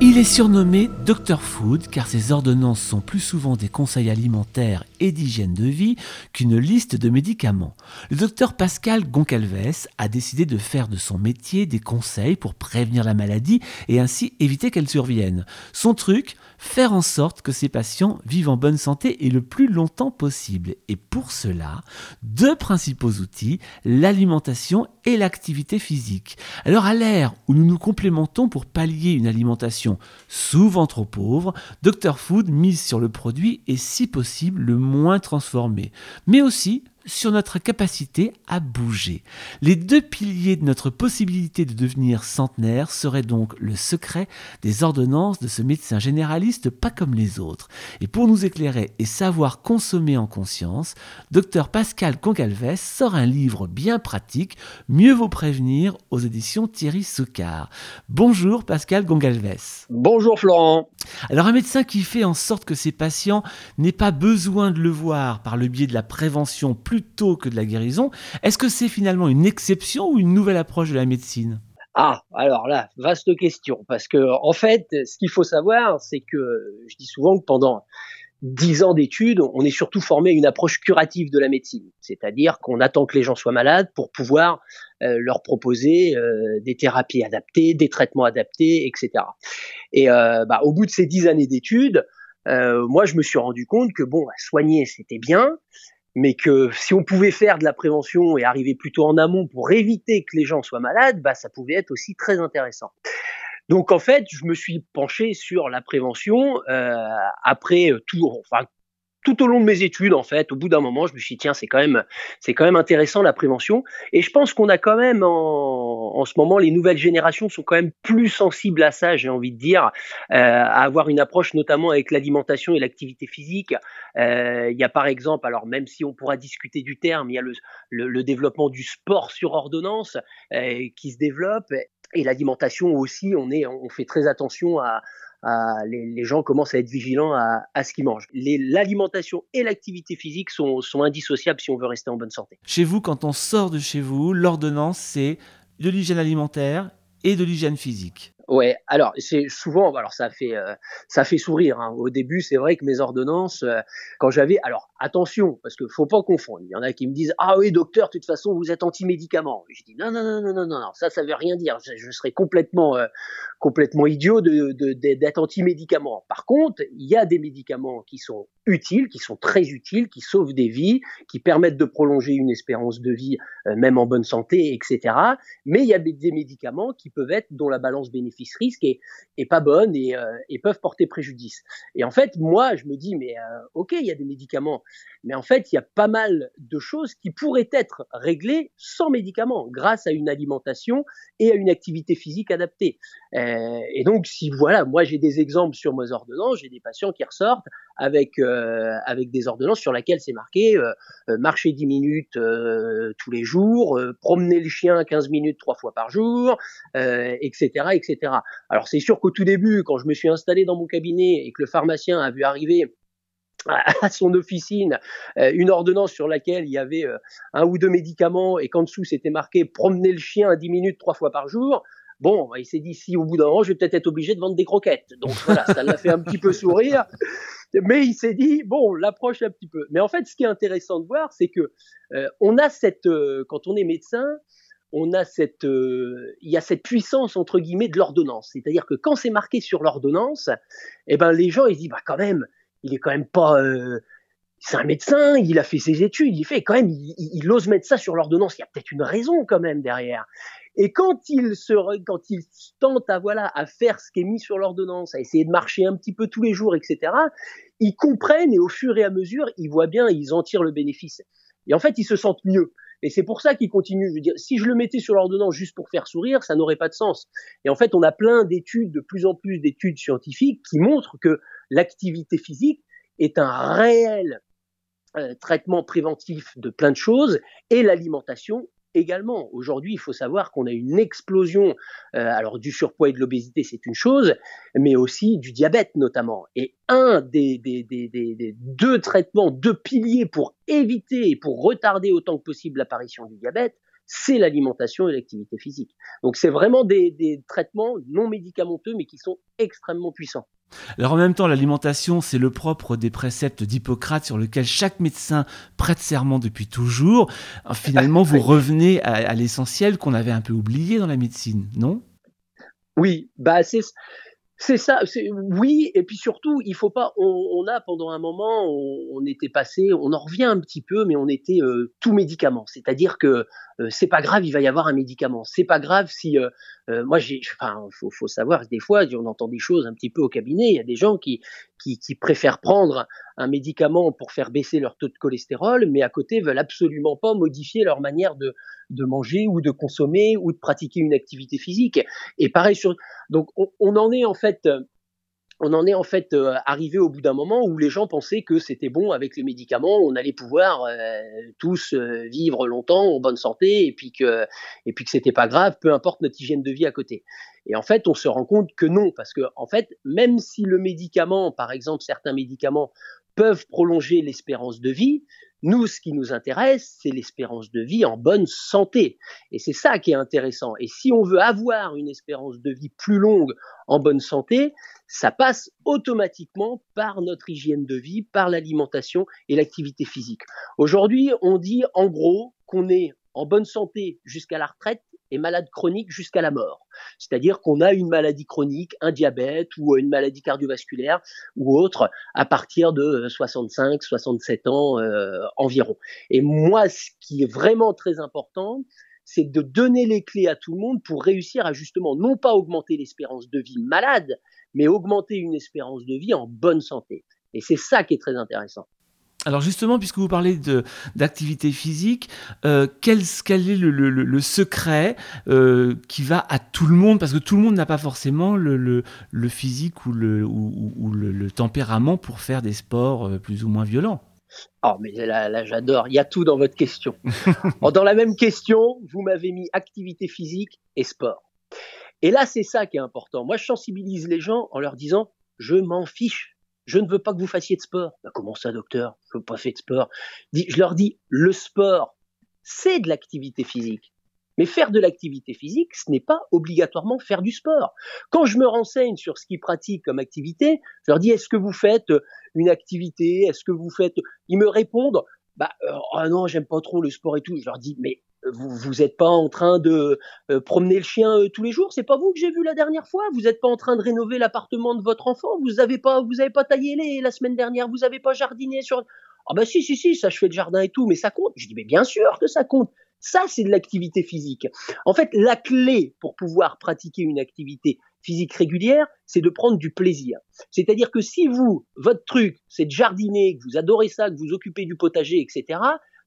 Il est surnommé Dr Food car ses ordonnances sont plus souvent des conseils alimentaires et d'hygiène de vie qu'une liste de médicaments. Le docteur Pascal Goncalves a décidé de faire de son métier des conseils pour prévenir la maladie et ainsi éviter qu'elle survienne. Son truc, faire en sorte que ses patients vivent en bonne santé et le plus longtemps possible. Et pour cela, deux principaux outils, l'alimentation et l'activité physique. Alors à l'ère où nous nous complémentons pour pallier une alimentation souvent trop pauvre, Dr Food mise sur le produit et si possible le transformé, mais aussi sur notre capacité à bouger. Les deux piliers de notre possibilité de devenir centenaire seraient donc le secret des ordonnances de ce médecin généraliste pas comme les autres. Et pour nous éclairer et savoir consommer en conscience, Dr Pascal Concalves sort un livre bien pratique, Mieux vaut prévenir aux éditions Thierry Soucard. Bonjour Pascal Gongalves. Bonjour Florent. Alors un médecin qui fait en sorte que ses patients n'aient pas besoin de le voir par le biais de la prévention plutôt que de la guérison, est-ce que c'est finalement une exception ou une nouvelle approche de la médecine? Ah, alors là, vaste question, parce que en fait, ce qu'il faut savoir, c'est que je dis souvent que pendant dix ans d'études, on est surtout formé à une approche curative de la médecine, c'est-à-dire qu'on attend que les gens soient malades pour pouvoir euh, leur proposer euh, des thérapies adaptées, des traitements adaptés, etc. Et euh, bah, au bout de ces dix années d'études, moi, je me suis rendu compte que bon, soigner c'était bien, mais que si on pouvait faire de la prévention et arriver plutôt en amont pour éviter que les gens soient malades, bah, ça pouvait être aussi très intéressant. Donc en fait, je me suis penché sur la prévention euh, après tout, enfin tout au long de mes études, en fait, au bout d'un moment, je me suis dit, tiens, c'est quand même, c'est quand même intéressant la prévention. Et je pense qu'on a quand même, en, en, ce moment, les nouvelles générations sont quand même plus sensibles à ça, j'ai envie de dire, euh, à avoir une approche notamment avec l'alimentation et l'activité physique. Euh, il y a par exemple, alors même si on pourra discuter du terme, il y a le, le, le développement du sport sur ordonnance euh, qui se développe et l'alimentation aussi. On est, on fait très attention à les, gens commencent à être vigilants à, ce qu'ils mangent. L'alimentation et l'activité physique sont, indissociables si on veut rester en bonne santé. Chez vous, quand on sort de chez vous, l'ordonnance, c'est de l'hygiène alimentaire et de l'hygiène physique. Ouais, alors c'est souvent, alors ça fait euh, ça fait sourire. Hein. Au début, c'est vrai que mes ordonnances, euh, quand j'avais, alors attention, parce que faut pas confondre. Il y en a qui me disent ah oui docteur, de toute façon vous êtes anti-médicaments. Je dis non non non non non non, ça ça veut rien dire. Je, serais complètement euh, complètement idiot de d'être anti-médicaments. Par contre, il y a des médicaments qui sont utiles, qui sont très utiles, qui sauvent des vies, qui permettent de prolonger une espérance de vie même en bonne santé, etc. Mais il y a des médicaments qui peuvent être dont la balance bénéfice risque est, pas bonne euh, et, peuvent porter préjudice. Et en fait, moi, je me dis, mais euh, ok, il y a des médicaments, mais en fait, il y a pas mal de choses qui pourraient être réglées sans médicaments, grâce à une alimentation et à une activité physique adaptée. Euh, et donc, si voilà, moi j'ai des exemples sur mes ordonnances, j'ai des patients qui ressortent avec avec des ordonnances sur lesquelles c'est marqué marcher 10 minutes tous les jours, promener le chien 15 minutes trois fois par jour, etc., etc. Alors c'est sûr qu'au tout début, quand je me suis installé dans mon cabinet et que le pharmacien a vu arriver à son officine euh, une ordonnance sur laquelle il y avait euh, un ou deux médicaments et qu'en dessous c'était marqué promener le chien à 10 minutes trois fois par jour. Bon, il s'est dit si au bout d'un moment je vais peut-être être obligé de vendre des croquettes. Donc voilà, ça l'a fait un petit peu sourire. Mais il s'est dit bon, l'approche un petit peu. Mais en fait, ce qui est intéressant de voir, c'est que euh, on a cette quand on est médecin, on a cette, euh, il y a cette puissance entre guillemets de l'ordonnance. C'est-à-dire que quand c'est marqué sur l'ordonnance, eh ben les gens ils disent bah quand même, il est quand même pas, euh, c'est un médecin, il a fait ses études, il fait quand même, il, ose mettre ça sur l'ordonnance. Il y a peut-être une raison quand même derrière. Et quand il se, quand à voilà à faire ce qui est mis sur l'ordonnance, à essayer de marcher un petit peu tous les jours, etc. Ils comprennent et au fur et à mesure, ils voient bien, ils en tirent le bénéfice. Et en fait, ils se sentent mieux. Et c'est pour ça qu'il continue. Je dire, si je le mettais sur l'ordonnance juste pour faire sourire, ça n'aurait pas de sens. Et en fait, on a plein d'études, de plus en plus d'études scientifiques qui montrent que l'activité physique est un réel euh, traitement préventif de plein de choses et l'alimentation également. Aujourd'hui, il faut savoir qu'on a une explosion, euh, alors du surpoids et de l'obésité, c'est une chose, mais aussi du diabète notamment. Et un des, des, des, des, deux traitements, deux piliers pour éviter et pour retarder autant que possible l'apparition du diabète, c'est l'alimentation et l'activité physique. Donc c'est vraiment des, des traitements non médicamenteux, mais qui sont extrêmement puissants. Alors en même temps, l'alimentation, c'est le propre des préceptes d'Hippocrate sur lequel chaque médecin prête serment depuis toujours. Finalement, vous revenez à, l'essentiel qu'on avait un peu oublié dans la médecine, non? Oui, bah c'est c'est ça, oui, et puis surtout, il faut pas. On, a pendant un moment, on, était passé, on en revient un petit peu, mais on était euh, tout médicament. C'est-à-dire que euh, c'est pas grave, il va y avoir un médicament. C'est pas grave si, euh, moi, j'ai, enfin, faut, faut savoir, des fois, on entend des choses un petit peu au cabinet. Il y a des gens qui, qui, qui préfèrent prendre un médicament pour faire baisser leur taux de cholestérol, mais à côté veulent absolument pas modifier leur manière de, de manger ou de consommer ou de pratiquer une activité physique. Et pareil sur, donc on, en est en fait, on en est en fait euh, arrivé au bout d'un moment où les gens pensaient que c'était bon avec les médicaments, on allait pouvoir euh, tous euh, vivre longtemps en bonne santé et puis que et puis que c'était pas grave, peu importe notre hygiène de vie à côté. Et en fait, on se rend compte que non, parce que en fait, même si le médicament, par exemple, certains médicaments peuvent prolonger l'espérance de vie, nous, ce qui nous intéresse, c'est l'espérance de vie en bonne santé. Et c'est ça qui est intéressant. Et si on veut avoir une espérance de vie plus longue en bonne santé, ça passe automatiquement par notre hygiène de vie, par l'alimentation et l'activité physique. Aujourd'hui, on dit en gros qu'on est en bonne santé jusqu'à la retraite et malade chronique jusqu'à la mort. C'est-à-dire qu'on a une maladie chronique, un diabète ou une maladie cardiovasculaire ou autre à partir de 65, 67 ans euh, environ. Et moi, ce qui est vraiment très important, c'est de donner les clés à tout le monde pour réussir à justement non pas augmenter l'espérance de vie malade, mais augmenter une espérance de vie en bonne santé. Et c'est ça qui est très intéressant. Alors justement, puisque vous parlez d'activité physique, euh, quel, quel, est le, secret euh, qui va à tout le monde? Parce que tout le monde n'a pas forcément le, physique ou, le, ou, le, tempérament pour faire des sports euh, plus ou moins violents. Oh, mais là, là j'adore. Il y a tout dans votre question. dans la même question, vous m'avez mis activité physique et sport. Et là, c'est ça qui est important. Moi, je sensibilise les gens en leur disant, je m'en fiche je ne veux pas que vous fassiez de sport. Bah, comment ça, docteur? Je veux pas faire de sport. Je leur dis, le sport, c'est de l'activité physique. Mais faire de l'activité physique, ce n'est pas obligatoirement faire du sport. Quand je me renseigne sur ce qu'ils pratiquent comme activité, je leur dis, est-ce que vous faites une activité? Est-ce que vous faites... Ils me répondent, bah, euh, oh non, j'aime pas trop le sport et tout. Je leur dis, mais vous vous n'êtes pas en train de euh, promener le chien euh, tous les jours? C'est pas vous que j'ai vu la dernière fois? Vous n'êtes pas en train de rénover l'appartement de votre enfant? Vous n'avez pas, vous avez pas taillé les la semaine dernière? Vous n'avez pas jardiné sur. Ah bah si si si, ça je fais le jardin et tout, mais ça compte. Je dis mais bien sûr que ça compte. Ça c'est de l'activité physique. En fait, la clé pour pouvoir pratiquer une activité physique régulière, c'est de prendre du plaisir. C'est-à-dire que si vous, votre truc, c'est de jardiner, que vous adorez ça, que vous occupez du potager, etc.,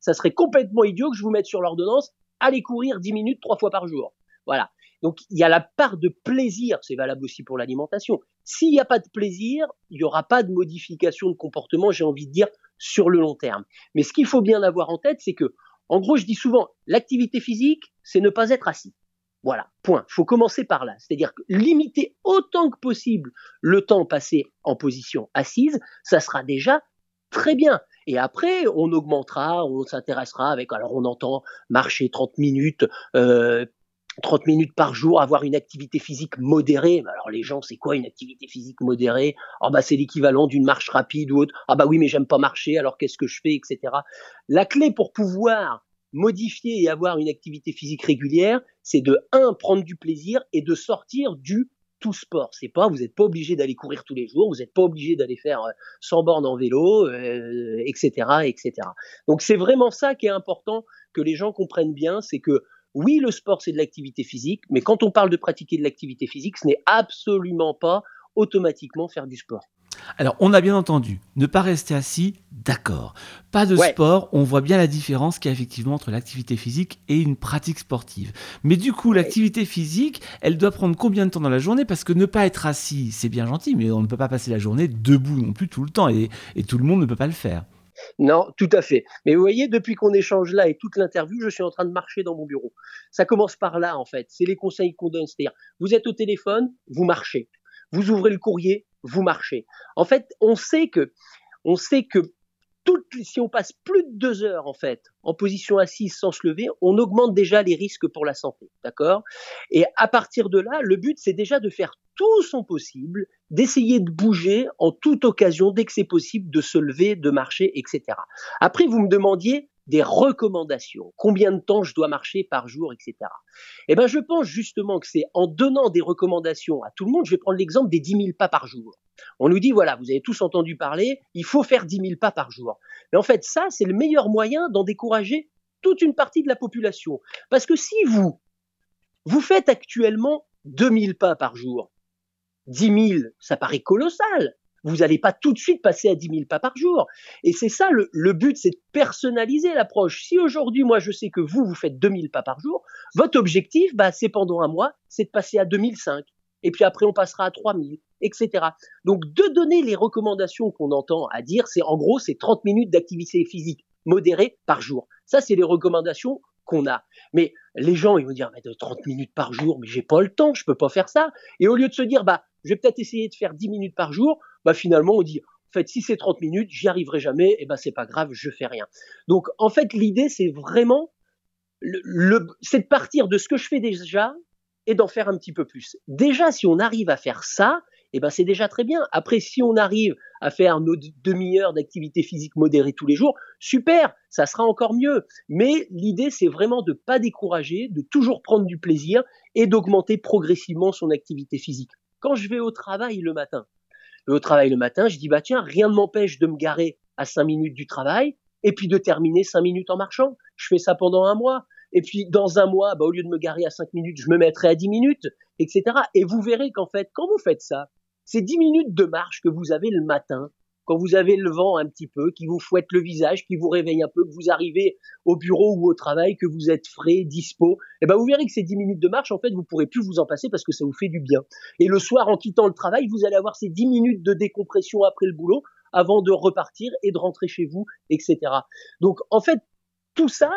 ça serait complètement idiot que je vous mette sur l'ordonnance, allez courir 10 minutes trois fois par jour. Voilà. Donc il y a la part de plaisir, c'est valable aussi pour l'alimentation. S'il n'y a pas de plaisir, il n'y aura pas de modification de comportement, j'ai envie de dire, sur le long terme. Mais ce qu'il faut bien avoir en tête, c'est que, en gros, je dis souvent, l'activité physique, c'est ne pas être assis. Voilà, point. Il faut commencer par là. C'est-à-dire limiter autant que possible le temps passé en position assise, ça sera déjà très bien. Et après, on augmentera, on s'intéressera avec, alors on entend marcher 30 minutes, euh, 30 minutes par jour, avoir une activité physique modérée. Alors les gens, c'est quoi une activité physique modérée? Ah bah c'est l'équivalent d'une marche rapide ou autre. Ah bah oui, mais j'aime pas marcher, alors qu'est-ce que je fais, etc. La clé pour pouvoir modifier et avoir une activité physique régulière, c'est de un prendre du plaisir et de sortir du tout sport. C'est pas, vous n'êtes pas obligé d'aller courir tous les jours, vous n'êtes pas obligé d'aller faire 100 euh, bornes en vélo, etc., euh, etc. Donc c'est vraiment ça qui est important que les gens comprennent bien, c'est que oui, le sport c'est de l'activité physique, mais quand on parle de pratiquer de l'activité physique, ce n'est absolument pas automatiquement faire du sport. Alors, on a bien entendu, ne pas rester assis, d'accord. Pas de sport, on voit bien la différence qu'il y a effectivement entre l'activité physique et une pratique sportive. Mais du coup, l'activité physique, elle doit prendre combien de temps dans la journée? Parce que ne pas être assis, c'est bien gentil, mais on ne peut pas passer la journée debout non plus tout le temps, et, tout le monde ne peut pas le faire. Non, tout à fait. Mais vous voyez, depuis qu'on échange là et toute l'interview, je suis en train de marcher dans mon bureau. Ça commence par là, en fait. C'est les conseils qu'on donne. C'est-à-dire, vous êtes au téléphone, vous marchez. Vous ouvrez le courrier, vous marchez. En fait, on sait que, on sait que si on passe plus de deux heures en fait en position assise sans se lever, on augmente déjà les risques pour la santé, d'accord? Et à partir de là, le but c'est déjà de faire tout son possible, d'essayer de bouger en toute occasion dès que c'est possible, de se lever, de marcher, etc. Après, vous me demandiez des recommandations, combien de temps je dois marcher par jour, etc. Eh ben, je pense justement que c'est en donnant des recommandations à tout le monde. Je vais prendre l'exemple des 10 000 pas par jour. On nous dit, voilà, vous avez tous entendu parler, il faut faire 10 000 pas par jour. Mais en fait, ça, c'est le meilleur moyen d'en décourager toute une partie de la population. Parce que si vous, vous faites actuellement 2000 pas par jour, 10 000, ça paraît colossal. Vous n'allez pas tout de suite passer à 10 000 pas par jour. Et c'est ça, le, le but, c'est de personnaliser l'approche. Si aujourd'hui, moi, je sais que vous, vous faites 2000 pas par jour, votre objectif, bah, c'est pendant un mois, c'est de passer à 2005. Et puis après, on passera à 3000, etc. Donc, de donner les recommandations qu'on entend à dire, c'est en gros, c'est 30 minutes d'activité physique modérée par jour. Ça, c'est les recommandations qu'on a. Mais les gens, ils vont dire, mais de 30 minutes par jour, mais j'ai pas le temps, je peux pas faire ça. Et au lieu de se dire, bah, je vais peut-être essayer de faire 10 minutes par jour, bah finalement on dit en fait si c'est 30 minutes, j'y arriverai jamais, et ben c'est pas grave, je fais rien. Donc en fait l'idée c'est vraiment le, c'est de partir de ce que je fais déjà et d'en faire un petit peu plus. Déjà si on arrive à faire ça, et ben c'est déjà très bien. Après si on arrive à faire nos demi-heures d'activité physique modérée tous les jours, super, ça sera encore mieux. Mais l'idée c'est vraiment de pas décourager, de toujours prendre du plaisir et d'augmenter progressivement son activité physique. Quand je vais au travail le matin, au travail le matin, je dis bah tiens, rien ne m'empêche de me garer à 5 minutes du travail et puis de terminer 5 minutes en marchant. Je fais ça pendant un mois. Et puis dans un mois, bah, au lieu de me garer à 5 minutes, je me mettrai à 10 minutes, etc. Et vous verrez qu'en fait, quand vous faites ça, ces 10 minutes de marche que vous avez le matin, quand vous avez le vent un petit peu, qui vous fouette le visage, qui vous réveille un peu, que vous arrivez au bureau ou au travail, que vous êtes frais, dispo, eh ben vous verrez que ces 10 minutes de marche, en fait, vous pourrez plus vous en passer parce que ça vous fait du bien. Et le soir, en quittant le travail, vous allez avoir ces 10 minutes de décompression après le boulot avant de repartir et de rentrer chez vous, etc. Donc, en fait, tout ça,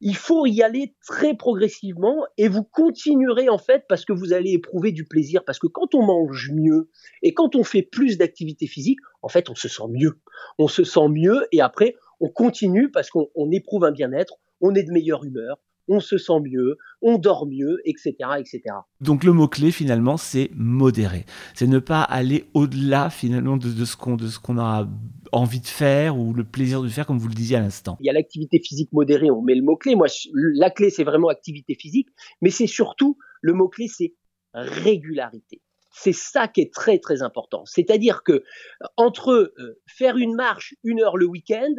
il faut y aller très progressivement et vous continuerez en fait parce que vous allez éprouver du plaisir parce que quand on mange mieux et quand on fait plus d'activité physique, en fait on se sent mieux. On se sent mieux et après on continue parce qu'on éprouve un bien-être, on est de meilleure humeur, on se sent mieux, on dort mieux, etc. etc. Donc le mot-clé finalement, c'est modérer. C'est ne pas aller au-delà finalement de, ce qu'on qu'on a envie de faire ou le plaisir de faire, comme vous le disiez à l'instant. Il y a l'activité physique modérée, on met le mot-clé. Moi, la clé, c'est vraiment activité physique, mais c'est surtout, le mot-clé, c'est régularité. C'est ça qui est très très important. C'est-à-dire que entre euh, faire une marche une heure le week-end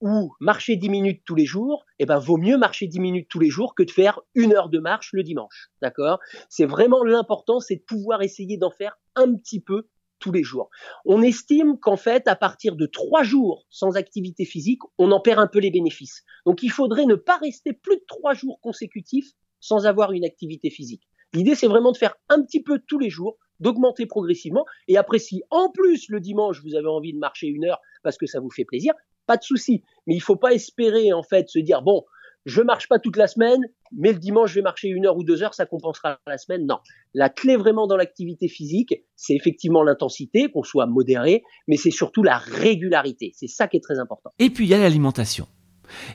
ou marcher 10 minutes tous les jours, eh ben, vaut mieux marcher 10 minutes tous les jours que de faire une heure de marche le dimanche. D'accord? C'est vraiment l'important, c'est de pouvoir essayer d'en faire un petit peu tous les jours. On estime qu'en fait, à partir de trois jours sans activité physique, on en perd un peu les bénéfices. Donc, il faudrait ne pas rester plus de trois jours consécutifs sans avoir une activité physique. L'idée, c'est vraiment de faire un petit peu tous les jours, d'augmenter progressivement. Et après, si en plus le dimanche, vous avez envie de marcher une heure parce que ça vous fait plaisir, pas de souci. Mais il faut pas espérer en fait se dire bon, je marche pas toute la semaine, mais le dimanche je vais marcher une heure ou deux heures, ça compensera la semaine. Non, la clé vraiment dans l'activité physique, c'est effectivement l'intensité, qu'on soit modéré, mais c'est surtout la régularité. C'est ça qui est très important. Et puis il y a l'alimentation.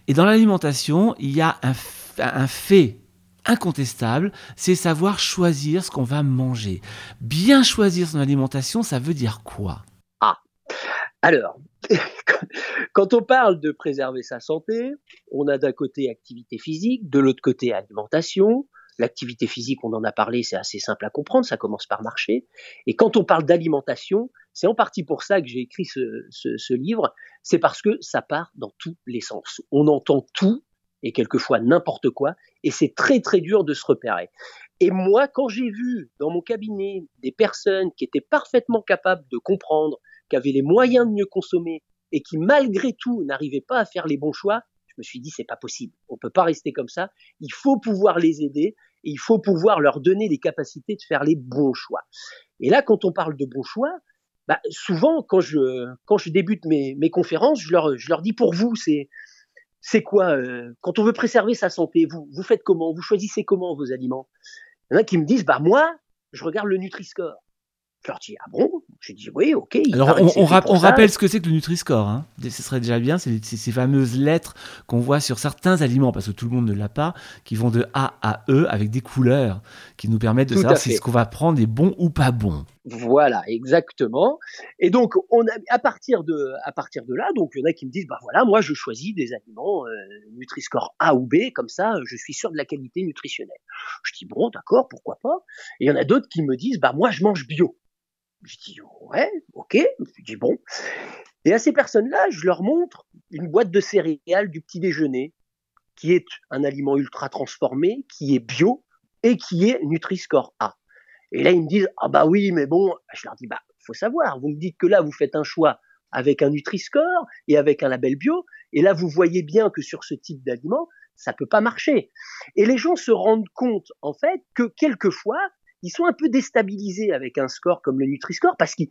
Et dans l'alimentation, il y a un, un fait incontestable, c'est savoir choisir ce qu'on va manger. Bien choisir son alimentation, ça veut dire quoi? Ah, alors, quand on parle de préserver sa santé, on a d'un côté activité physique, de l'autre côté alimentation. L'activité physique, on en a parlé, c'est assez simple à comprendre, ça commence par marcher. Et quand on parle d'alimentation, c'est en partie pour ça que j'ai écrit ce, livre, c'est parce que ça part dans tous les sens. On entend tout et quelquefois n'importe quoi, et c'est très très dur de se repérer. Et moi, quand j'ai vu dans mon cabinet des personnes qui étaient parfaitement capables de comprendre, qui avaient les moyens de mieux consommer, et qui malgré tout n'arrivaient pas à faire les bons choix, je me suis dit c'est pas possible. On peut pas rester comme ça. Il faut pouvoir les aider et il faut pouvoir leur donner les capacités de faire les bons choix. Et là, quand on parle de bons choix, bah, souvent quand je quand je débute mes, mes conférences, je leur je leur dis pour vous c'est c'est quoi euh, quand on veut préserver sa santé vous vous faites comment vous choisissez comment vos aliments? Il y en a qui me disent bah moi je regarde le Nutri-Score je leur dis ah bon? Je dis oui, ok. Alors on, rappelle ce que c'est que le Nutri-Score. Hein. Ce serait déjà bien, c'est ces fameuses lettres qu'on voit sur certains aliments, parce que tout le monde ne l'a pas, qui vont de A à E avec des couleurs qui nous permettent de savoir si ce qu'on va prendre est bon ou pas bon. Voilà, exactement. Et donc on a, à partir de à partir de là, donc il y en a qui me disent bah voilà, moi je choisis des aliments euh, Nutri-Score A ou B, comme ça je suis sûr de la qualité nutritionnelle. Je dis bon d'accord, pourquoi pas. Et il y en a d'autres qui me disent bah moi je mange bio. Je dis ouais, ok. Je dis bon. Et à ces personnes-là, je leur montre une boîte de céréales du petit déjeuner, qui est un aliment ultra transformé, qui est bio et qui est Nutri-Score A. Et là, ils me disent ah bah oui, mais bon, je leur dis bah faut savoir. Vous me dites que là, vous faites un choix avec un Nutri-Score et avec un label bio, et là, vous voyez bien que sur ce type d'aliment, ça peut pas marcher. Et les gens se rendent compte, en fait, que quelquefois, ils sont un peu déstabilisés avec un score comme le Nutri-Score parce qu'ils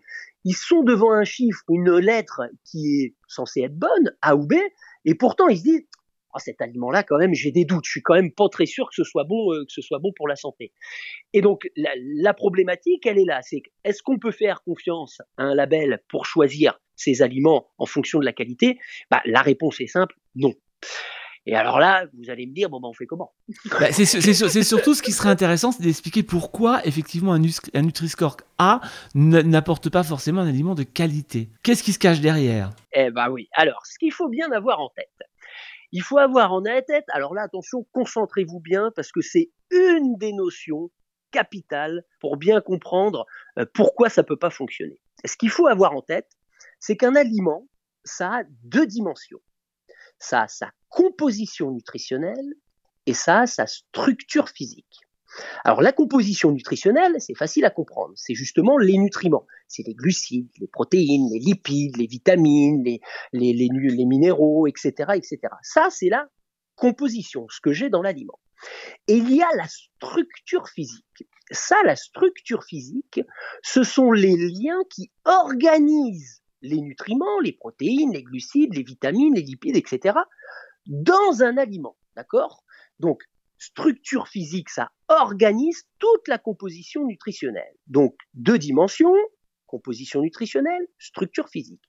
sont devant un chiffre, une lettre qui est censée être bonne, A ou B, et pourtant ils se disent oh, cet aliment-là, quand même, j'ai des doutes. Je suis quand même pas très sûr que ce soit bon, euh, que ce soit bon pour la santé. Et donc, la, problématique, elle est là. C'est est-ce qu'on peut faire confiance à un label pour choisir ses aliments en fonction de la qualité? Bah, La réponse est simple, non. Et alors là, vous allez me dire, bon, ben, on fait comment? Bah, C'est surtout ce qui serait intéressant, c'est d'expliquer pourquoi, effectivement, un, un Nutri-Score A n'apporte pas forcément un aliment de qualité. Qu'est-ce qui se cache derrière? Eh ben oui. Alors, ce qu'il faut bien avoir en tête, il faut avoir en tête, alors là, attention, concentrez-vous bien, parce que c'est une des notions capitales pour bien comprendre euh, pourquoi ça ne peut pas fonctionner. Ce qu'il faut avoir en tête, c'est qu'un aliment, ça a deux dimensions ça a sa composition nutritionnelle et ça a sa structure physique. Alors la composition nutritionnelle, c'est facile à comprendre. C'est justement les nutriments. C'est les glucides, les protéines, les lipides, les vitamines, les, les, les, les minéraux, etc., etc. Ça, c'est la composition, ce que j'ai dans l'aliment. Et il y a la structure physique. Ça, la structure physique, ce sont les liens qui organisent les nutriments, les protéines, les glucides, les vitamines, les lipides, etc., dans un aliment. D'accord? Donc, structure physique, ça organise toute la composition nutritionnelle. Donc, deux dimensions, composition nutritionnelle, structure physique.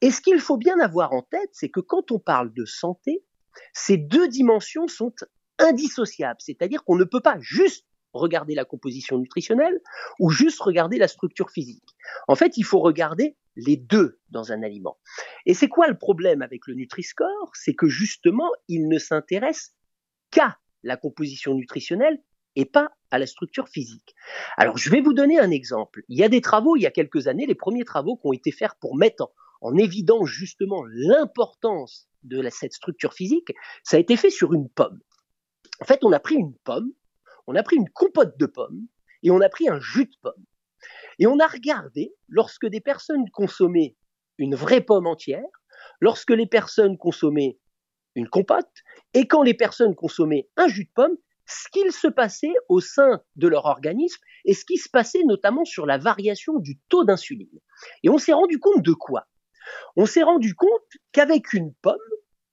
Et ce qu'il faut bien avoir en tête, c'est que quand on parle de santé, ces deux dimensions sont indissociables, c'est-à-dire qu'on ne peut pas juste regarder la composition nutritionnelle ou juste regarder la structure physique. En fait, il faut regarder les deux dans un aliment. Et c'est quoi le problème avec le Nutri-Score? C'est que justement, il ne s'intéresse qu'à la composition nutritionnelle et pas à la structure physique. Alors, je vais vous donner un exemple. Il y a des travaux, il y a quelques années, les premiers travaux qui ont été faits pour mettre en, évidence justement l'importance de cette structure physique, ça a été fait sur une pomme. En fait, on a pris une pomme, on a pris une compote de pommes et on a pris un jus de pomme. Et on a regardé, lorsque des personnes consommaient une vraie pomme entière, lorsque les personnes consommaient une compote, et quand les personnes consommaient un jus de pomme, ce qu'il se passait au sein de leur organisme et ce qui se passait notamment sur la variation du taux d'insuline. Et on s'est rendu compte de quoi? On s'est rendu compte qu'avec une pomme,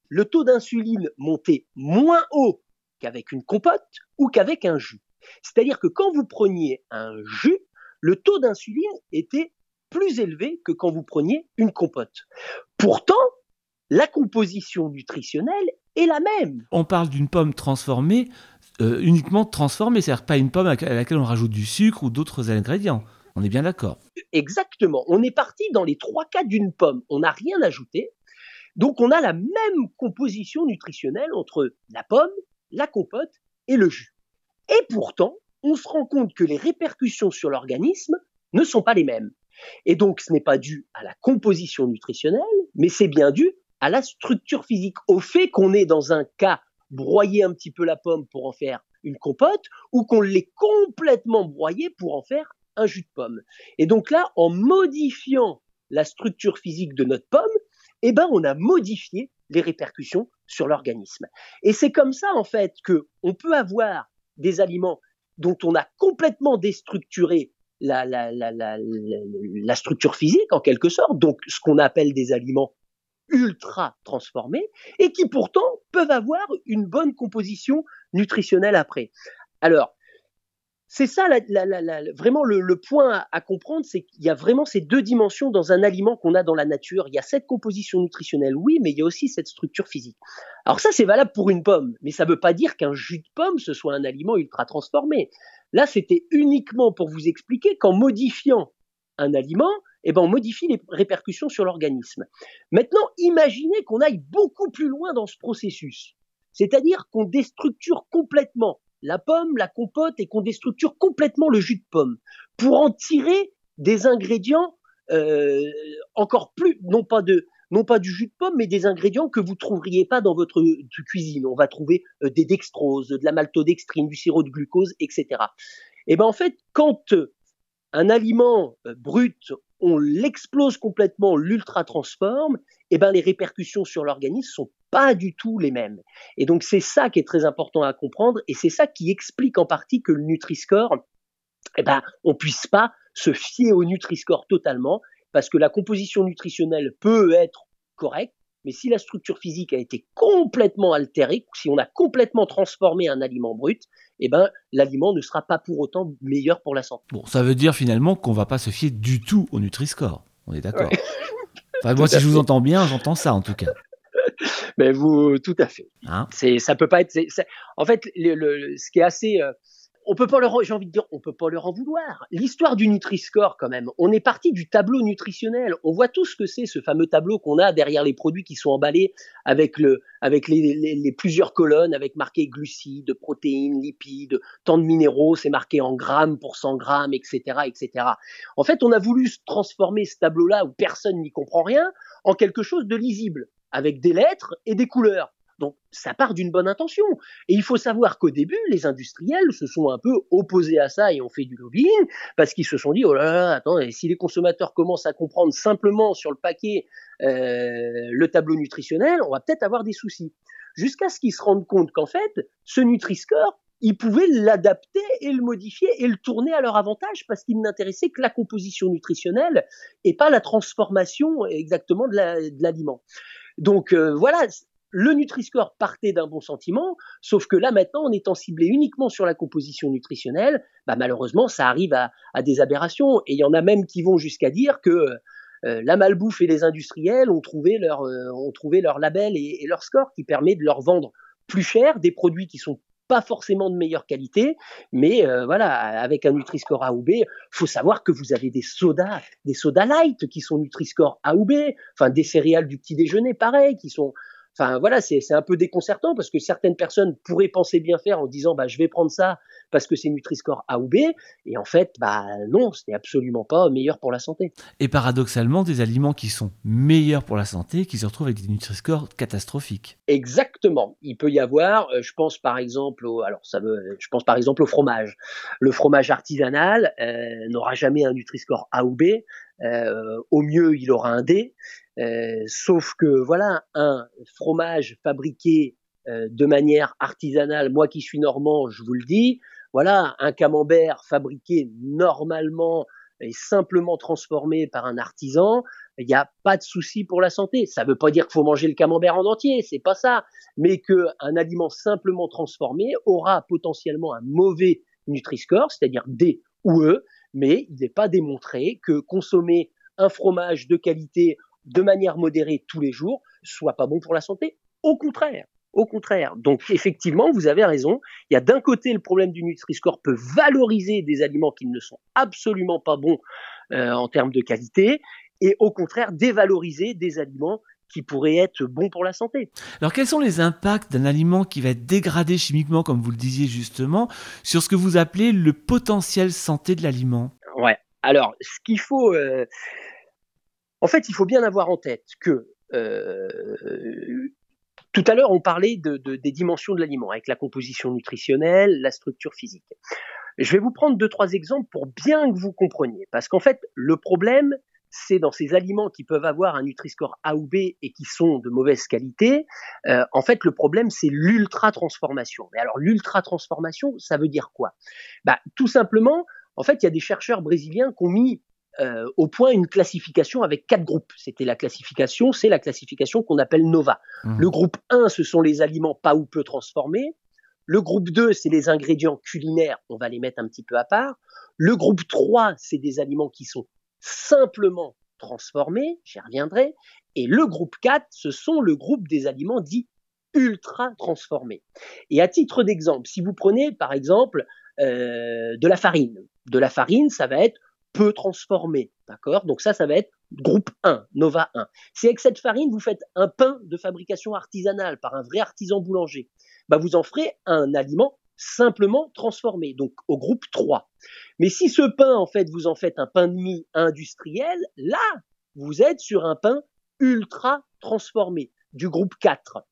le taux d'insuline montait moins haut qu'avec une compote ou qu'avec un jus. C'est-à-dire que quand vous preniez un jus, le taux d'insuline était plus élevé que quand vous preniez une compote. Pourtant, la composition nutritionnelle est la même. On parle d'une pomme transformée, euh, uniquement transformée, c'est-à-dire pas une pomme à laquelle on rajoute du sucre ou d'autres ingrédients. On est bien d'accord. Exactement. On est parti dans les trois cas d'une pomme. On n'a rien ajouté. Donc on a la même composition nutritionnelle entre la pomme, la compote et le jus. Et pourtant, on se rend compte que les répercussions sur l'organisme ne sont pas les mêmes. Et donc, ce n'est pas dû à la composition nutritionnelle, mais c'est bien dû à la structure physique, au fait qu'on est dans un cas broyer un petit peu la pomme pour en faire une compote, ou qu'on l'ait complètement broyé pour en faire un jus de pomme. Et donc là, en modifiant la structure physique de notre pomme, eh ben, on a modifié les répercussions sur l'organisme. Et c'est comme ça, en fait, que on peut avoir des aliments dont on a complètement déstructuré la, la, structure physique en quelque sorte, donc ce qu'on appelle des aliments ultra transformés, et qui pourtant peuvent avoir une bonne composition nutritionnelle après. Alors, c'est ça vraiment le, point à, comprendre, c'est qu'il y a vraiment ces deux dimensions dans un aliment qu'on a dans la nature. Il y a cette composition nutritionnelle, oui, mais il y a aussi cette structure physique. Alors ça, c'est valable pour une pomme, mais ça ne veut pas dire qu'un jus de pomme, ce soit un aliment ultra transformé. Là, c'était uniquement pour vous expliquer qu'en modifiant un aliment, eh ben, on modifie les répercussions sur l'organisme. Maintenant, imaginez qu'on aille beaucoup plus loin dans ce processus. C'est-à-dire qu'on déstructure complètement la pomme, la compote et qu'on déstructure complètement le jus de pomme pour en tirer des ingrédients euh, encore plus, non pas du jus de pomme, mais des ingrédients que vous trouveriez pas dans votre cuisine. On va trouver euh, des dextroses, de la maltodextrine, du sirop de glucose, etc. Et ben en fait, quand euh, un aliment brut, on l'explose complètement, l'ultra transforme, et ben les répercussions sur l'organisme sont pas du tout les mêmes. Et donc c'est ça qui est très important à comprendre et c'est ça qui explique en partie que le Nutri-Score, eh ben, on puisse pas se fier au Nutri-Score totalement parce que la composition nutritionnelle peut être correcte, mais si la structure physique a été complètement altérée, si on a complètement transformé un aliment brut, eh ben, l'aliment ne sera pas pour autant meilleur pour la santé. Bon, ça veut dire finalement qu'on va pas se fier du tout au Nutri-Score. On est d'accord. moi, si je vous entends bien, j'entends ça en tout cas. Mais vous, tout à fait. Hein c'est, ça peut pas être. en fait, le, ce qui est assez. Euh, on peut pas leur, j'ai envie de dire, on peut pas leur en vouloir. L'histoire du Nutri-Score, quand même. On est parti du tableau nutritionnel. On voit tout ce que c'est, ce fameux tableau qu'on a derrière les produits qui sont emballés avec le, avec les, les, plusieurs colonnes, avec marqué glucides, protéines, lipides, tant de minéraux, c'est marqué en grammes pour 100 grammes, etc., etc. En fait, on a voulu transformer ce tableau-là où personne n'y comprend rien en quelque chose de lisible avec des lettres et des couleurs. Donc ça part d'une bonne intention. Et il faut savoir qu'au début, les industriels se sont un peu opposés à ça et ont fait du lobbying parce qu'ils se sont dit, oh là là, attends, si les consommateurs commencent à comprendre simplement sur le paquet euh, le tableau nutritionnel, on va peut-être avoir des soucis. Jusqu'à ce qu'ils se rendent compte qu'en fait, ce Nutri-Score, ils pouvaient l'adapter et le modifier et le tourner à leur avantage parce qu'ils n'intéressaient que la composition nutritionnelle et pas la transformation exactement de l'aliment. Donc euh, voilà, le Nutri-Score partait d'un bon sentiment, sauf que là maintenant, en étant ciblé uniquement sur la composition nutritionnelle, bah, malheureusement, ça arrive à, des aberrations. Et il y en a même qui vont jusqu'à dire que euh, la malbouffe et les industriels ont trouvé leur, euh, ont trouvé leur label et, leur score qui permet de leur vendre plus cher des produits qui sont forcément de meilleure qualité, mais euh, voilà, avec un Nutri-Score A ou B, faut savoir que vous avez des sodas, des sodas light qui sont Nutri-Score A ou B, enfin des céréales du petit déjeuner pareil, qui sont Enfin voilà, c'est un peu déconcertant parce que certaines personnes pourraient penser bien faire en disant bah je vais prendre ça parce que c'est Nutri-Score A ou B et en fait bah non, ce n'est absolument pas meilleur pour la santé. Et paradoxalement, des aliments qui sont meilleurs pour la santé qui se retrouvent avec des Nutri-Score catastrophiques. Exactement. Il peut y avoir, euh, je pense par exemple au, alors ça veut, je pense par exemple au fromage. Le fromage artisanal euh, n'aura jamais un Nutri-Score A ou B. Euh, au mieux, il aura un D. Euh, sauf que voilà, un fromage fabriqué euh, de manière artisanale, moi qui suis normand, je vous le dis, voilà, un camembert fabriqué normalement et simplement transformé par un artisan, il n'y a pas de souci pour la santé. Ça ne veut pas dire qu'il faut manger le camembert en entier, c'est pas ça, mais qu'un aliment simplement transformé aura potentiellement un mauvais Nutri-Score, c'est-à-dire D ou E, mais il n'est pas démontré que consommer un fromage de qualité de manière modérée tous les jours soit pas bon pour la santé. Au contraire. Au contraire. Donc effectivement, vous avez raison. Il y a d'un côté le problème du Nutri-Score peut valoriser des aliments qui ne sont absolument pas bons euh, en termes de qualité, et au contraire dévaloriser des aliments qui pourraient être bons pour la santé. Alors quels sont les impacts d'un aliment qui va être dégradé chimiquement, comme vous le disiez justement, sur ce que vous appelez le potentiel santé de l'aliment? Ouais. Alors ce qu'il faut, euh, en fait, il faut bien avoir en tête que euh, tout à l'heure, on parlait des dimensions de l'aliment, avec la composition nutritionnelle, la structure physique. Je vais vous prendre deux, trois exemples pour bien que vous compreniez. Parce qu'en fait, le problème, c'est dans ces aliments qui peuvent avoir un Nutri-Score A ou B et qui sont de mauvaise qualité, euh, en fait, le problème, c'est l'ultra-transformation. Mais alors, l'ultra-transformation, ça veut dire quoi? Bah, Tout simplement, en fait, il y a des chercheurs brésiliens qui ont mis euh, au point une classification avec quatre groupes. C'était la classification, c'est la classification qu'on appelle NOVA. Mmh. Le groupe 1, ce sont les aliments pas ou peu transformés. Le groupe 2, c'est les ingrédients culinaires, on va les mettre un petit peu à part. Le groupe 3, c'est des aliments qui sont simplement transformés, j'y reviendrai. Et le groupe 4, ce sont le groupe des aliments dits ultra transformés. Et à titre d'exemple, si vous prenez par exemple euh, de la farine, de la farine, ça va être peu transformé, d'accord? Donc ça, ça va être groupe 1, Nova 1. Si avec cette farine, vous faites un pain de fabrication artisanale par un vrai artisan boulanger, bah vous en ferez un aliment simplement transformé, donc au groupe 3. Mais si ce pain, en fait, vous en faites un pain de mie industriel, là, vous êtes sur un pain ultra transformé, du groupe 4.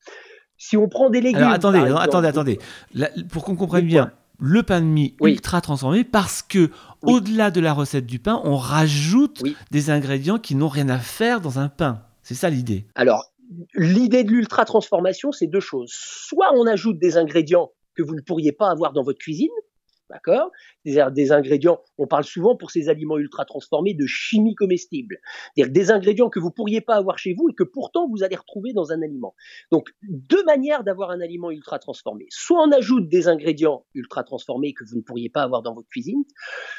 Si on prend des légumes... Alors attendez, attendez, attendez. pour qu'on comprenne bien, le pain de mie ultra transformé parce que au-delà de la recette du pain, on rajoute des ingrédients qui n'ont rien à faire dans un pain. C'est ça l'idée. Alors, l'idée de l'ultra transformation, c'est deux choses. Soit on ajoute des ingrédients que vous ne pourriez pas avoir dans votre cuisine, D'accord? Des, ingrédients, on parle souvent pour ces aliments ultra transformés de chimie comestible. C'est-à-dire des ingrédients que vous pourriez pas avoir chez vous et que pourtant vous allez retrouver dans un aliment. Donc, deux manières d'avoir un aliment ultra transformé. Soit on ajoute des ingrédients ultra transformés que vous ne pourriez pas avoir dans votre cuisine,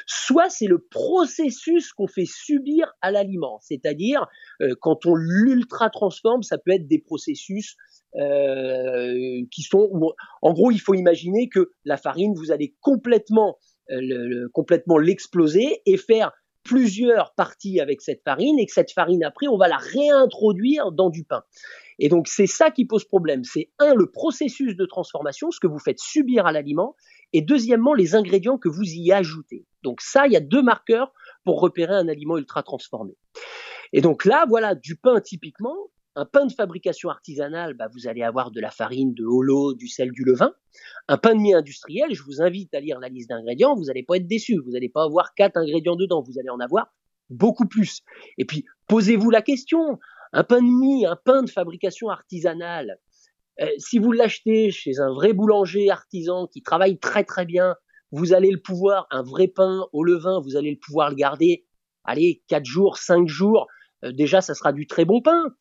soit c'est le processus qu'on fait subir à l'aliment. C'est-à-dire, euh, quand on l'ultra transforme, ça peut être des processus euh, qui sont, en gros, il faut imaginer que la farine, vous allez complètement, euh, complètement l'exploser et faire plusieurs parties avec cette farine et que cette farine après, on va la réintroduire dans du pain. Et donc c'est ça qui pose problème. C'est un le processus de transformation, ce que vous faites subir à l'aliment, et deuxièmement les ingrédients que vous y ajoutez. Donc ça, il y a deux marqueurs pour repérer un aliment ultra transformé. Et donc là, voilà, du pain typiquement, un pain de fabrication artisanale, bah, vous allez avoir de la farine, de holo, du sel, du levain. Un pain de mie industriel, je vous invite à lire la liste d'ingrédients, vous n'allez pas être déçu, vous n'allez pas avoir quatre ingrédients dedans, vous allez en avoir beaucoup plus. Et puis, posez-vous la question, un pain de mie, un pain de fabrication artisanale, euh, si vous l'achetez chez un vrai boulanger artisan qui travaille très très bien, vous allez le pouvoir, un vrai pain au levain, vous allez le pouvoir le garder, allez, quatre jours, cinq jours, euh, déjà ça sera du très bon pain.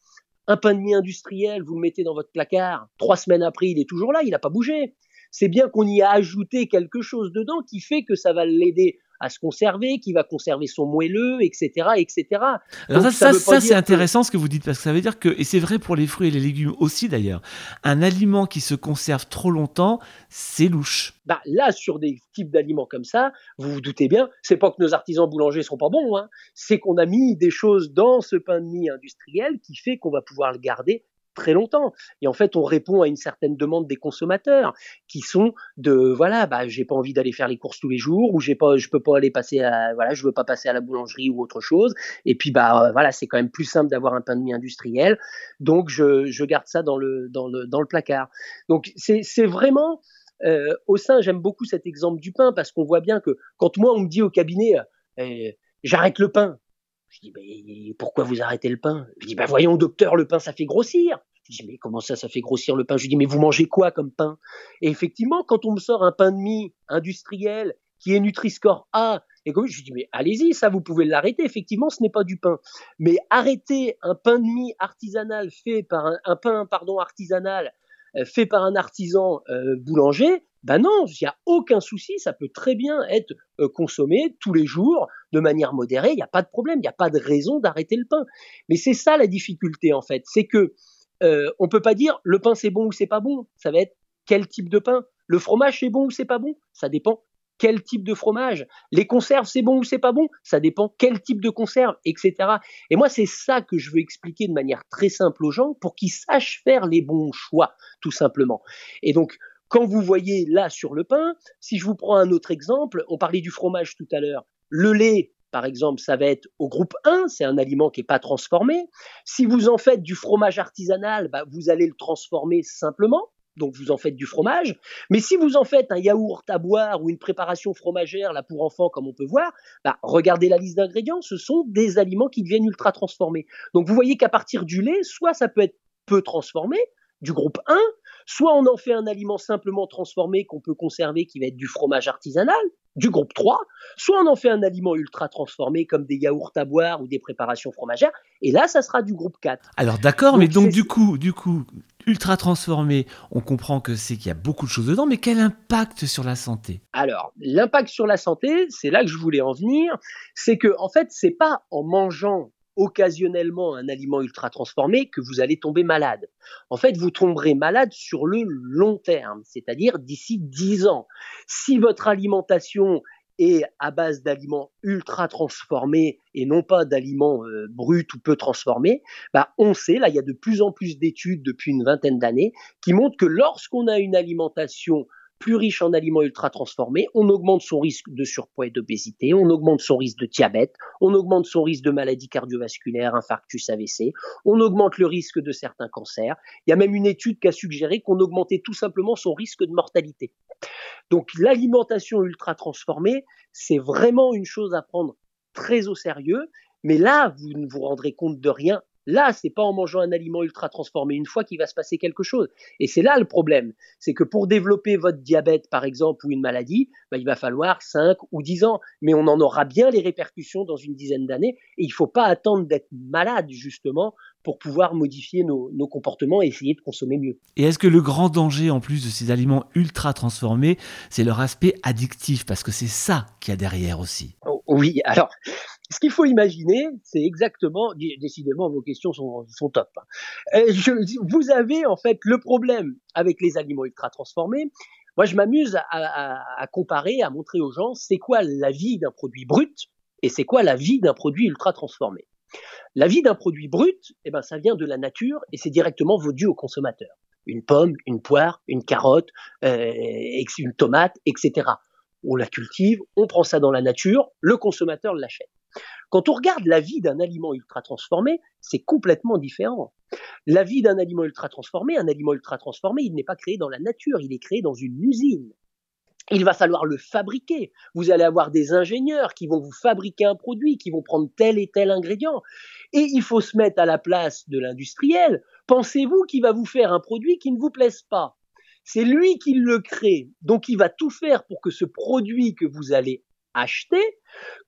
Un pain de mie industriel, vous le mettez dans votre placard, trois semaines après, il est toujours là, il n'a pas bougé. C'est bien qu'on y a ajouté quelque chose dedans qui fait que ça va l'aider à se conserver, qui va conserver son moelleux, etc., etc. Alors ça, ça, c'est intéressant ce que vous dites parce que ça veut dire que, et c'est vrai pour les fruits et les légumes aussi d'ailleurs, un aliment qui se conserve trop longtemps, c'est louche. Bah là, sur des types d'aliments comme ça, vous vous doutez bien, c'est pas que nos artisans boulangers sont pas bons, hein, c'est qu'on a mis des choses dans ce pain de mie industriel qui fait qu'on va pouvoir le garder très longtemps. Et en fait, on répond à une certaine demande des consommateurs qui sont de voilà, bah j'ai pas envie d'aller faire les courses tous les jours ou j'ai pas je peux pas aller passer à voilà, je veux pas passer à la boulangerie ou autre chose et puis bah voilà, c'est quand même plus simple d'avoir un pain de mie industriel. Donc je, je garde ça dans le dans le dans le placard. Donc c'est c'est vraiment euh, au sein, j'aime beaucoup cet exemple du pain parce qu'on voit bien que quand moi on me dit au cabinet euh, j'arrête le pain, je dis, mais pourquoi vous arrêtez le pain? Je dis, bah voyons, docteur, le pain, ça fait grossir. Je dis, mais comment ça, ça fait grossir le pain? Je dis, mais vous mangez quoi comme pain? Et effectivement, quand on me sort un pain de mie industriel qui est Nutri-Score A, et comme je dis, mais allez-y, ça, vous pouvez l'arrêter. Effectivement, ce n'est pas du pain. Mais arrêter un pain de mie artisanal fait par un, pain, pardon, artisanal euh, fait par un artisan euh, boulanger, ben non, il n'y a aucun souci, ça peut très bien être euh, consommé tous les jours de manière modérée, il n'y a pas de problème, il n'y a pas de raison d'arrêter le pain. Mais c'est ça la difficulté en fait, c'est que euh, on peut pas dire le pain c'est bon ou c'est pas bon, ça va être quel type de pain. Le fromage c'est bon ou c'est pas bon, ça dépend quel type de fromage. Les conserves c'est bon ou c'est pas bon, ça dépend quel type de conserve, etc. Et moi c'est ça que je veux expliquer de manière très simple aux gens pour qu'ils sachent faire les bons choix, tout simplement. Et donc quand vous voyez là sur le pain, si je vous prends un autre exemple, on parlait du fromage tout à l'heure. Le lait, par exemple, ça va être au groupe 1, c'est un aliment qui n'est pas transformé. Si vous en faites du fromage artisanal, bah, vous allez le transformer simplement, donc vous en faites du fromage. Mais si vous en faites un yaourt à boire ou une préparation fromagère là pour enfants, comme on peut voir, bah, regardez la liste d'ingrédients, ce sont des aliments qui deviennent ultra transformés. Donc vous voyez qu'à partir du lait, soit ça peut être peu transformé, du groupe 1, soit on en fait un aliment simplement transformé qu'on peut conserver qui va être du fromage artisanal, du groupe 3, soit on en fait un aliment ultra transformé comme des yaourts à boire ou des préparations fromagères, et là ça sera du groupe 4. Alors d'accord, mais donc du coup, du coup, ultra transformé, on comprend que c'est qu'il y a beaucoup de choses dedans, mais quel impact sur la santé? Alors, l'impact sur la santé, c'est là que je voulais en venir, c'est que en fait, c'est pas en mangeant occasionnellement un aliment ultra transformé que vous allez tomber malade. En fait, vous tomberez malade sur le long terme, c'est-à-dire d'ici 10 ans. Si votre alimentation est à base d'aliments ultra transformés et non pas d'aliments euh, bruts ou peu transformés, bah on sait, là il y a de plus en plus d'études depuis une vingtaine d'années qui montrent que lorsqu'on a une alimentation plus riche en aliments ultra transformés, on augmente son risque de surpoids et d'obésité, on augmente son risque de diabète, on augmente son risque de maladies cardiovasculaires, infarctus AVC, on augmente le risque de certains cancers. Il y a même une étude qui a suggéré qu'on augmentait tout simplement son risque de mortalité. Donc l'alimentation ultra transformée, c'est vraiment une chose à prendre très au sérieux, mais là, vous ne vous rendrez compte de rien Là, c'est pas en mangeant un aliment ultra transformé une fois qu'il va se passer quelque chose. Et c'est là le problème. C'est que pour développer votre diabète, par exemple, ou une maladie, bah, il va falloir 5 ou 10 ans. Mais on en aura bien les répercussions dans une dizaine d'années. Et il faut pas attendre d'être malade, justement, pour pouvoir modifier nos, nos, comportements et essayer de consommer mieux. Et est-ce que le grand danger, en plus de ces aliments ultra transformés, c'est leur aspect addictif? Parce que c'est ça qu'il y a derrière aussi. Oh, oui, alors ce qu'il faut imaginer, c'est exactement, décidément, vos questions sont, top. Hein. Euh, vous avez en fait le problème avec les aliments ultra transformés. Moi, je m'amuse à, comparer, à montrer aux gens, c'est quoi la vie d'un produit brut et c'est quoi la vie d'un produit ultra transformé. La vie d'un produit brut, eh ben, ça vient de la nature et c'est directement vendu au consommateur. Une pomme, une poire, une carotte, euh, une tomate, etc. On la cultive, on prend ça dans la nature, le consommateur l'achète. Quand on regarde la vie d'un aliment ultra transformé, c'est complètement différent. La vie d'un aliment ultra transformé, un aliment ultra transformé, il n'est pas créé dans la nature, il est créé dans une usine. Il va falloir le fabriquer. Vous allez avoir des ingénieurs qui vont vous fabriquer un produit, qui vont prendre tel et tel ingrédient. Et il faut se mettre à la place de l'industriel. Pensez-vous qu'il va vous faire un produit qui ne vous plaise pas? C'est lui qui le crée. Donc il va tout faire pour que ce produit que vous allez acheter,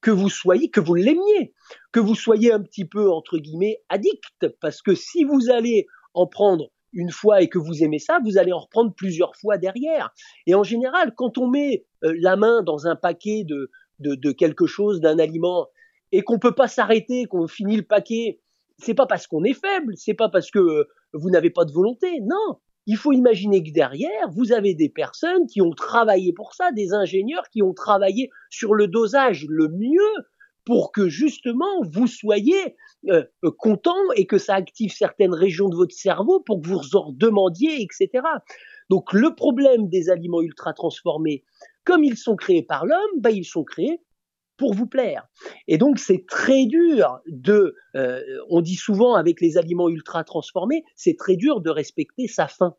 que vous soyez, que vous l'aimiez, que vous soyez un petit peu, entre guillemets, addict, parce que si vous allez en prendre une fois et que vous aimez ça, vous allez en reprendre plusieurs fois derrière. Et en général, quand on met euh, la main dans un paquet de, de, de quelque chose, d'un aliment, et qu'on peut pas s'arrêter, qu'on finit le paquet, c'est pas parce qu'on est faible, c'est pas parce que euh, vous n'avez pas de volonté, non, il faut imaginer que derrière, vous avez des personnes qui ont travaillé pour ça, des ingénieurs qui ont travaillé sur le dosage le mieux pour que justement vous soyez euh, content et que ça active certaines régions de votre cerveau pour que vous en demandiez, etc. Donc le problème des aliments ultra transformés, comme ils sont créés par l'homme, bah, ils sont créés pour vous plaire. Et donc c'est très dur de, euh, on dit souvent avec les aliments ultra transformés, c'est très dur de respecter sa faim.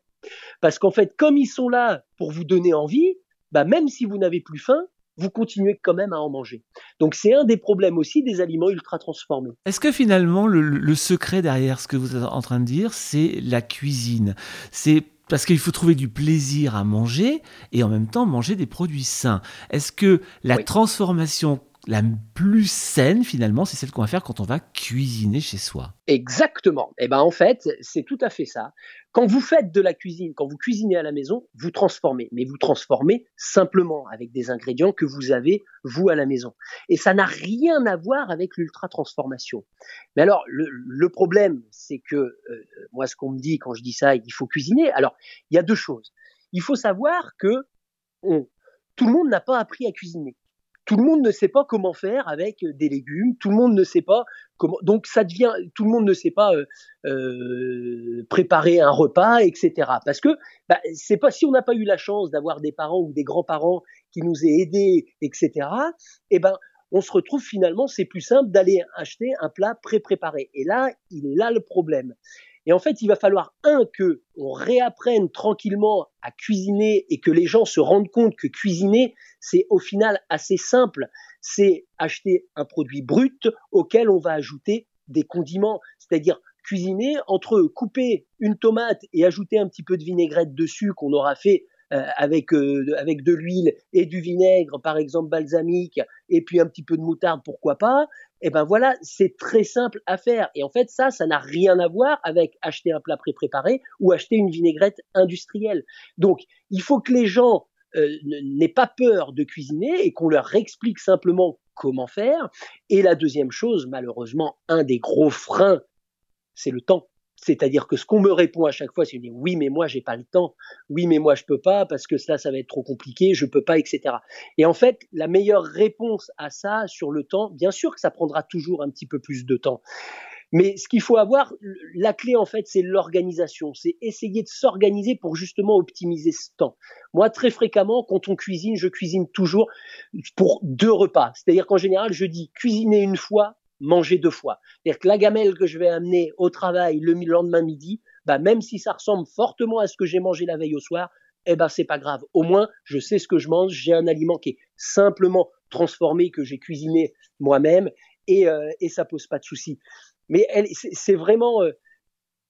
Parce qu'en fait, comme ils sont là pour vous donner envie, bah même si vous n'avez plus faim, vous continuez quand même à en manger. Donc c'est un des problèmes aussi des aliments ultra transformés. Est-ce que finalement le, le, secret derrière ce que vous êtes en train de dire, c'est la cuisine? C'est parce qu'il faut trouver du plaisir à manger et en même temps manger des produits sains. Est-ce que la transformation la plus saine finalement, c'est celle qu'on va faire quand on va cuisiner chez soi. Exactement. Et eh ben en fait, c'est tout à fait ça. Quand vous faites de la cuisine, quand vous cuisinez à la maison, vous transformez, mais vous transformez simplement avec des ingrédients que vous avez vous à la maison. Et ça n'a rien à voir avec l'ultra transformation. Mais alors le, problème, c'est que euh, moi ce qu'on me dit quand je dis ça, il faut cuisiner. Alors il y a deux choses. Il faut savoir que tout le monde n'a pas appris à cuisiner tout le monde ne sait pas comment faire avec euh, des légumes, tout le monde ne sait pas comment. Donc ça devient, tout le monde ne sait pas euh, euh, préparer un repas, etc. Parce que bah, c'est pas si on n'a pas eu la chance d'avoir des parents ou des grands-parents qui nous aient aidés, etc. Eh ben on se retrouve finalement, c'est plus simple d'aller acheter un plat pré-préparé. Et là, il est là le problème. Et en fait, il va falloir, un, que on réapprenne tranquillement à cuisiner et que les gens se rendent compte que cuisiner, c'est au final assez simple. C'est acheter un produit brut auquel on va ajouter des condiments. C'est-à-dire cuisiner entre couper une tomate et ajouter un petit peu de vinaigrette dessus qu'on aura fait euh, euh, avec de l'huile et du vinaigre, par exemple balsamique, et puis un petit peu de moutarde, pourquoi pas. Eh ben voilà, c'est très simple à faire. Et en fait, ça, ça n'a rien à voir avec acheter un plat pré-préparé ou acheter une vinaigrette industrielle. Donc, il faut que les gens euh, n'aient pas peur de cuisiner et qu'on leur explique simplement comment faire. Et la deuxième chose, malheureusement, un des gros freins, c'est le temps. C'est-à-dire que ce qu'on me répond à chaque fois, c'est oui, mais moi j'ai pas le temps. Oui, mais moi je peux pas parce que ça, ça va être trop compliqué. Je peux pas, etc. Et en fait, la meilleure réponse à ça sur le temps, bien sûr que ça prendra toujours un petit peu plus de temps. Mais ce qu'il faut avoir, la clé en fait, c'est l'organisation. C'est essayer de s'organiser pour justement optimiser ce temps. Moi, très fréquemment, quand on cuisine, je cuisine toujours pour deux repas. C'est-à-dire qu'en général, je dis cuisiner une fois, manger deux fois. C'est-à-dire que la gamelle que je vais amener au travail le lendemain midi, bah, même si ça ressemble fortement à ce que j'ai mangé la veille au soir, eh ben c'est pas grave. Au moins, je sais ce que je mange. J'ai un aliment qui est simplement transformé que j'ai cuisiné moi-même et, euh, et ça pose pas de souci. Mais c'est vraiment. Euh,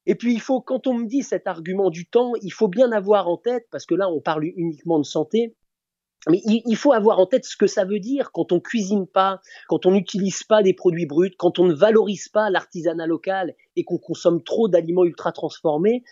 et puis il faut, quand on me dit cet argument du temps, il faut bien avoir en tête, parce que là on parle uniquement de santé, mais il, faut avoir en tête ce que ça veut dire quand on cuisine pas, quand on n'utilise pas des produits bruts, quand on ne valorise pas l'artisanat local et qu'on consomme trop d'aliments ultra transformés.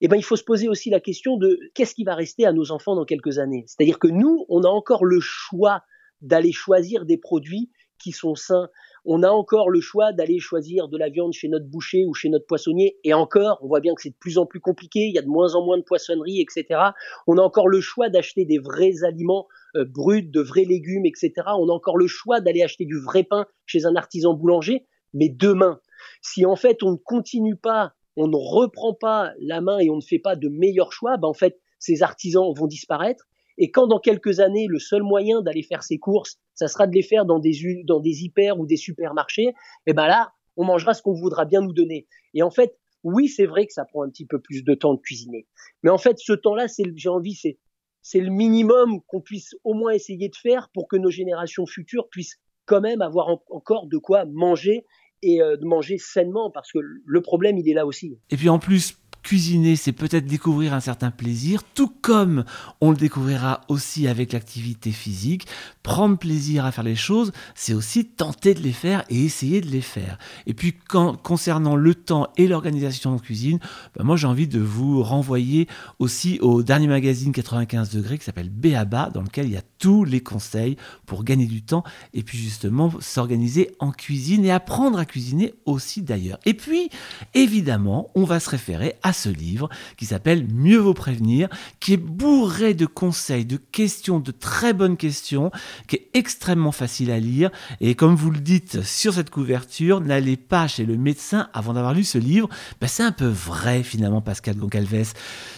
Eh ben, il faut se poser aussi la question de qu'est-ce qui va rester à nos enfants dans quelques années. C'est-à-dire que nous, on a encore le choix d'aller choisir des produits qui sont sains on a encore le choix d'aller choisir de la viande chez notre boucher ou chez notre poissonnier. Et encore, on voit bien que c'est de plus en plus compliqué. Il y a de moins en moins de poissonneries, etc. On a encore le choix d'acheter des vrais aliments euh, bruts, de vrais légumes, etc. On a encore le choix d'aller acheter du vrai pain chez un artisan boulanger. Mais demain, si en fait on ne continue pas, on ne reprend pas la main et on ne fait pas de meilleurs choix, ben en fait ces artisans vont disparaître et quand dans quelques années, le seul moyen d'aller faire ses courses, ça sera de les faire dans des, dans des hyper ou des supermarchés, et eh ben là, on mangera ce qu'on voudra bien nous donner. Et en fait, oui, c'est vrai que ça prend un petit peu plus de temps de cuisiner. Mais en fait, ce temps-là, c'est, j'ai envie, c'est, c'est le minimum qu'on puisse au moins essayer de faire pour que nos générations futures puissent quand même avoir encore de quoi manger et euh, de manger sainement parce que le problème il est là aussi. Et puis en plus Cuisiner, c'est peut-être découvrir un certain plaisir, tout comme on le découvrira aussi avec l'activité physique. Prendre plaisir à faire les choses, c'est aussi tenter de les faire et essayer de les faire. Et puis, concernant le temps et l'organisation de cuisine, bah, moi j'ai envie de vous renvoyer aussi au dernier magazine 95 degrés qui s'appelle Béaba, dans lequel il y a tous les conseils pour gagner du temps et puis justement s'organiser en cuisine et apprendre à cuisiner aussi d'ailleurs. Et puis, évidemment, on va se référer à ce livre qui s'appelle Mieux vaut prévenir, qui est bourré de conseils, de questions, de très bonnes questions, qui est extrêmement facile à lire. Et comme vous le dites sur cette couverture, n'allez pas chez le médecin avant d'avoir lu ce livre. Ben, c'est un peu vrai finalement, Pascal Goncalves,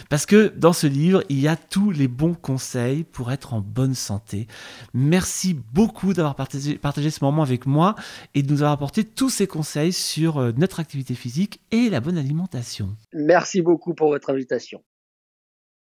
parce que dans ce livre, il y a tous les bons conseils pour être en bonne santé. Merci beaucoup d'avoir partagé, ce moment avec moi et de nous avoir apporté tous ces conseils sur euh, notre activité physique et la bonne alimentation. Merci beaucoup pour votre invitation.